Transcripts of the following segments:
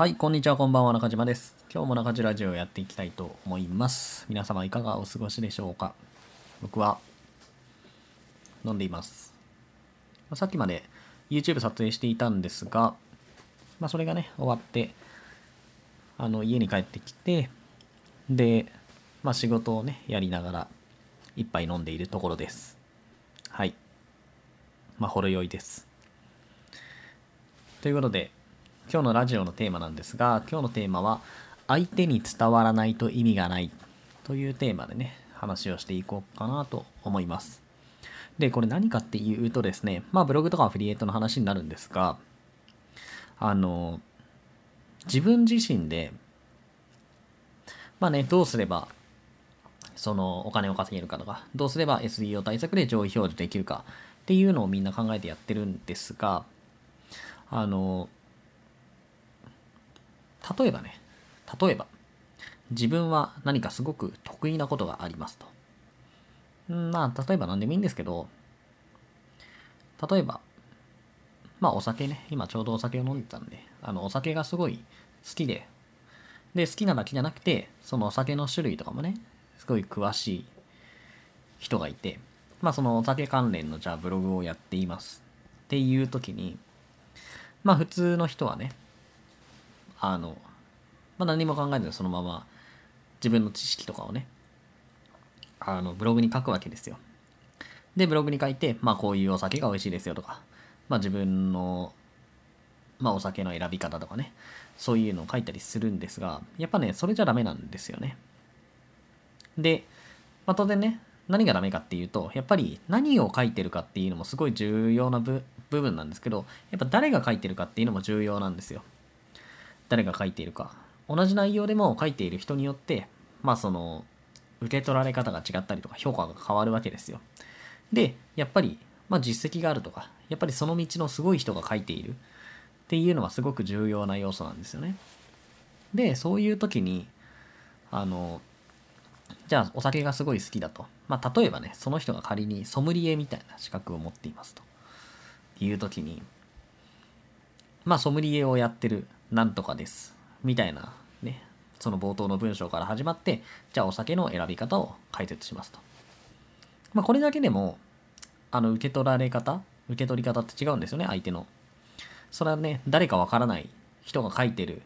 はい、こんにちは、こんばんは、中島です。今日も中島ラジオをやっていきたいと思います。皆様いかがお過ごしでしょうか？僕は飲んでいます。さっきまで YouTube 撮影していたんですが、まあそれがね、終わって、あの、家に帰ってきて、で、まあ仕事をね、やりながら一杯飲んでいるところです。はい。まあ、ほろ酔いです。ということで、今日のラジオのテーマなんですが、今日のテーマは、相手に伝わらないと意味がないというテーマでね、話をしていこうかなと思います。で、これ何かっていうとですね、まあブログとかアフリエイトの話になるんですが、あの、自分自身で、まあね、どうすれば、そのお金を稼げるかとか、どうすれば SEO 対策で上位表示できるかっていうのをみんな考えてやってるんですが、あの、例えばね、例えば、自分は何かすごく得意なことがありますと。んまあ、例えば何でもいいんですけど、例えば、まあお酒ね、今ちょうどお酒を飲んでたんで、あの、お酒がすごい好きで、で、好きなだけじゃなくて、そのお酒の種類とかもね、すごい詳しい人がいて、まあそのお酒関連のじゃあブログをやっていますっていう時に、まあ普通の人はね、あの、まあ何も考えずにそのまま自分の知識とかをね、あの、ブログに書くわけですよ。で、ブログに書いて、まあこういうお酒が美味しいですよとか、まあ自分の、まあお酒の選び方とかね、そういうのを書いたりするんですが、やっぱね、それじゃダメなんですよね。で、まあ当然ね、何がダメかっていうと、やっぱり何を書いてるかっていうのもすごい重要な部部分なんですけど、やっぱ誰が書いてるかっていうのも重要なんですよ。誰が書いているか。同じ内容でも書いている人によって、まあその、受け取られ方が違ったりとか評価が変わるわけですよ。で、やっぱり、まあ実績があるとか、やっぱりその道のすごい人が書いているっていうのはすごく重要な要素なんですよね。で、そういう時に、あの、じゃあお酒がすごい好きだと。まあ例えばね、その人が仮にソムリエみたいな資格を持っていますと。いう時に、まあソムリエをやってるなんとかです。みたいなね、その冒頭の文章から始まって、じゃあお酒の選び方を解説しますと。まあこれだけでも、あの受け取られ方、受け取り方って違うんですよね、相手の。それはね、誰かわからない人が書いてる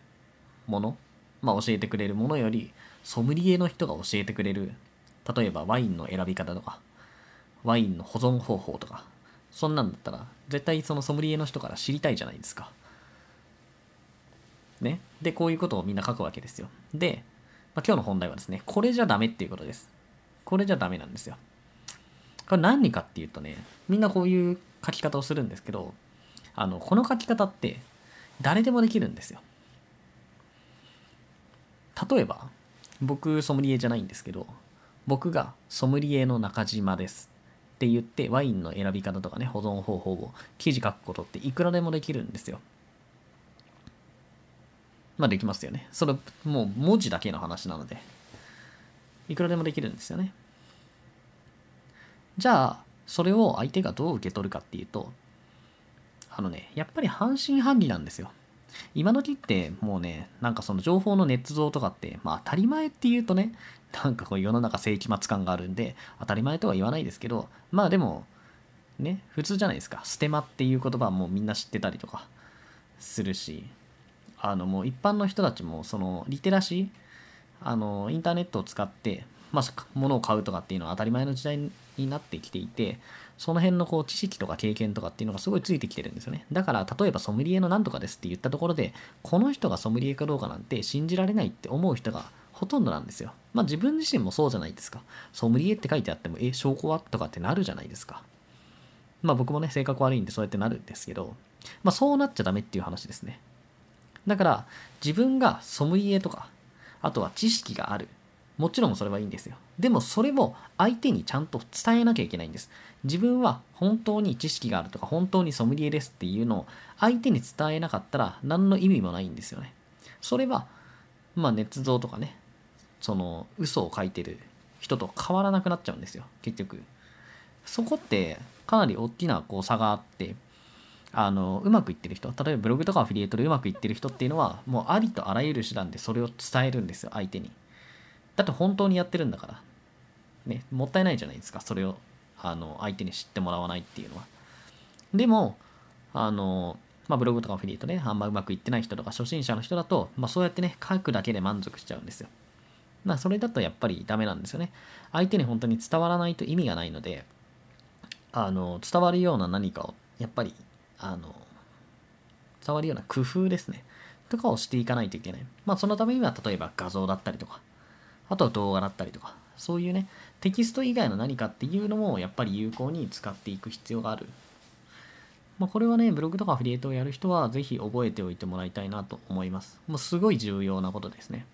もの、まあ教えてくれるものより、ソムリエの人が教えてくれる、例えばワインの選び方とか、ワインの保存方法とか、そんなんだったら、絶対そのソムリエの人から知りたいじゃないですか。ね。で、こういうことをみんな書くわけですよ。で、まあ、今日の本題はですね、これじゃダメっていうことです。これじゃダメなんですよ。これ何かっていうとね、みんなこういう書き方をするんですけど、あの、この書き方って誰でもできるんですよ。例えば、僕ソムリエじゃないんですけど、僕がソムリエの中島ですって言ってワインの選び方とかね、保存方法を記事書くことっていくらでもできるんですよ。まあできますよね。それもう文字だけの話なので、いくらでもできるんですよね。じゃあ、それを相手がどう受け取るかっていうと、あのね、やっぱり半信半疑なんですよ。今時ってもうね、なんかその情報の捏造とかって、まあ当たり前って言うとね、なんかこう世の中世紀末感があるんで、当たり前とは言わないですけど、まあでも、ね、普通じゃないですか。ステマっていう言葉はもうみんな知ってたりとかするし、あのもう一般の人たちもそのリテラシー、あのインターネットを使って、まあ、物を買うとかっていうのは当たり前の時代になってきていて、その辺のこう知識とか経験とかっていうのがすごいついてきてるんですよね。だから、例えばソムリエのなんとかですって言ったところで、この人がソムリエかどうかなんて信じられないって思う人がほとんどなんですよ。まあ自分自身もそうじゃないですか。ソムリエって書いてあっても、え、証拠はとかってなるじゃないですか。まあ僕もね、性格悪いんでそうやってなるんですけど、まあそうなっちゃダメっていう話ですね。だから、自分がソムリエとか、あとは知識がある。もちろんそれはいいんですよ。でもそれを相手にちゃんと伝えなきゃいけないんです。自分は本当に知識があるとか、本当にソムリエですっていうのを相手に伝えなかったら何の意味もないんですよね。それは、まあ捏造とかね、その嘘を書いてる人と変わらなくなっちゃうんですよ、結局。そこってかなり大きなこう差があって、あのうまくいってる人例えばブログとかアフィリエイトでうまくいってる人っていうのはもうありとあらゆる手段でそれを伝えるんですよ相手にだって本当にやってるんだからねもったいないじゃないですかそれをあの相手に知ってもらわないっていうのはでもあのまあ、ブログとかアフィリエイトね、あんまうまくいってない人とか初心者の人だと、まあ、そうやってね、書くだけで満足しちゃうんですよ。まあ、それだとやっぱりダメなんですよね。相手に本当に伝わらないと意味がないので、あの、伝わるような何かを、やっぱり、あの、伝わるような工夫ですね。とかをしていかないといけない。まあ、そのためには、例えば画像だったりとか、あとは動画だったりとか、そういうね、テキスト以外の何かっていうのも、やっぱり有効に使っていく必要がある。まあ、これはね、ブログとかアフィリエイトをやる人は、ぜひ覚えておいてもらいたいなと思います。もうすごい重要なことですね。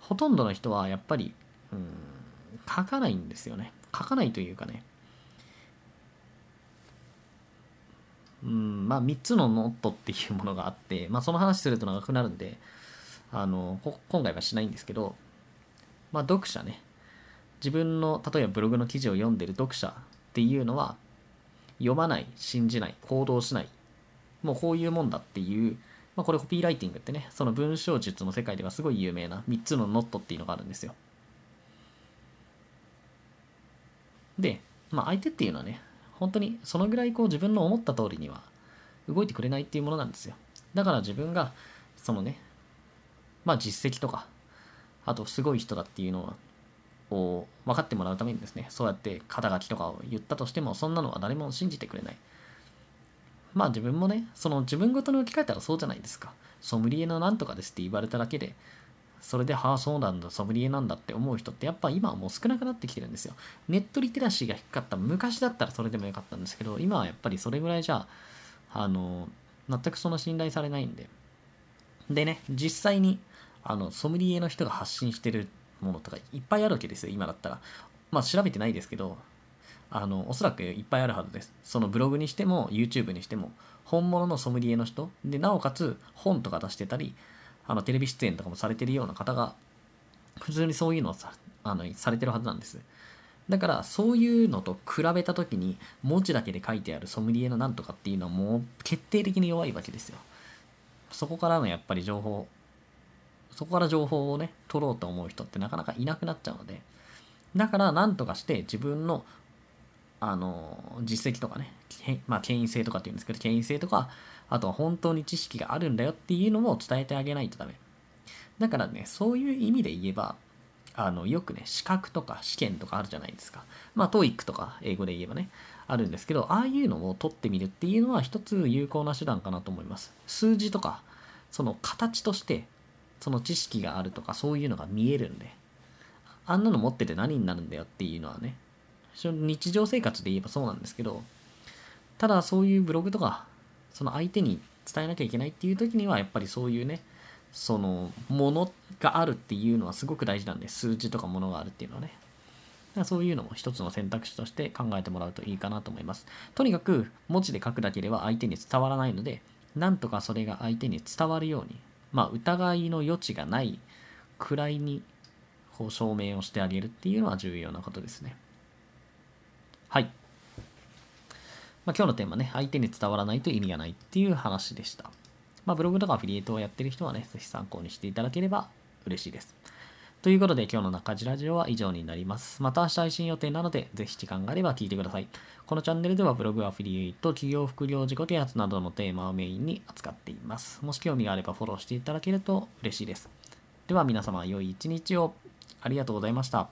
ほとんどの人は、やっぱり、うん、書かないんですよね。書かないというかね、うん、まあ3つのノートっていうものがあって、まあその話すると長くなるんで、あの、今回はしないんですけど、まあ読者ね、自分の、例えばブログの記事を読んでる読者っていうのは、読まない、信じない、行動しない、もうこういうもんだっていう、まあこれコピーライティングってね、その文章術の世界ではすごい有名な3つのノットっていうのがあるんですよ。で、まあ相手っていうのはね、本当にそのぐらいこう自分の思った通りには動いてくれないっていうものなんですよ。だから自分がそのね、まあ実績とか、あとすごい人だっていうの、を分かってもらうためにですね、そうやって肩書きとかを言ったとしても、そんなのは誰も信じてくれない。まあ自分もね、その自分ごとに置き換えたらそうじゃないですか。ソムリエのなんとかですって言われただけで、それで、はあ、そうなんだ、ソムリエなんだって思う人って、やっぱ今はもう少なくなってきてるんですよ。ネットリテラシーが低かった昔だったらそれでもよかったんですけど、今はやっぱりそれぐらいじゃ、あの、全くそんな信頼されないんで。でね、実際に、あの、ソムリエの人が発信してるものとかいっぱいあるわけですよ、今だったら。まあ調べてないですけど、あの、おそらくいっぱいあるはずです。そのブログにしても、YouTube にしても、本物のソムリエの人、で、なおかつ本とか出してたり、あのテレビ出演とかもされてるような方が普通にそういうのをさあのされてるはずなんです。だからそういうのと比べた時に文字だけで書いてあるソムリエのなんとかっていうのはもう決定的に弱いわけですよ。そこからのやっぱり情報そこから情報をね取ろうと思う人ってなかなかいなくなっちゃうのでだから何とかして自分のあの実績とかねまあ権威性とかっていうんですけど権威性とかあとは本当に知識があるんだよっていうのも伝えてあげないとダメ。だからね、そういう意味で言えば、あの、よくね、資格とか試験とかあるじゃないですか。まあ、TOEIC とか英語で言えばね、あるんですけど、ああいうのを取ってみるっていうのは一つ有効な手段かなと思います。数字とか、その形として、その知識があるとか、そういうのが見えるんで、あんなの持ってて何になるんだよっていうのはね、日常生活で言えばそうなんですけど、ただそういうブログとかその相手に伝えなきゃいけないっていう時にはやっぱりそういうねそのものがあるっていうのはすごく大事なんで数字とかものがあるっていうのはね。そういうのも一つの選択肢として考えてもらうといいかなと思います。とにかく文字で書くだけでは相手に伝わらないのでなんとかそれが相手に伝わるようにまあ疑いの余地がないくらいにこう証明をしてあげるっていうのは重要なことですね。はいまあ、今日のテーマね、相手に伝わらないと意味がないっていう話でした。まあ、ブログとかアフィリエイトをやってる人はね、ぜひ参考にしていただければ嬉しいです。ということで今日の中地ラジオは以上になります。また明日配信予定なので、ぜひ時間があれば聞いてください。このチャンネルではブログ、アフィリエイト、企業副業、自己啓発などのテーマをメインに扱っています。もし興味があればフォローしていただけると嬉しいです。では皆様、良い一日をありがとうございました。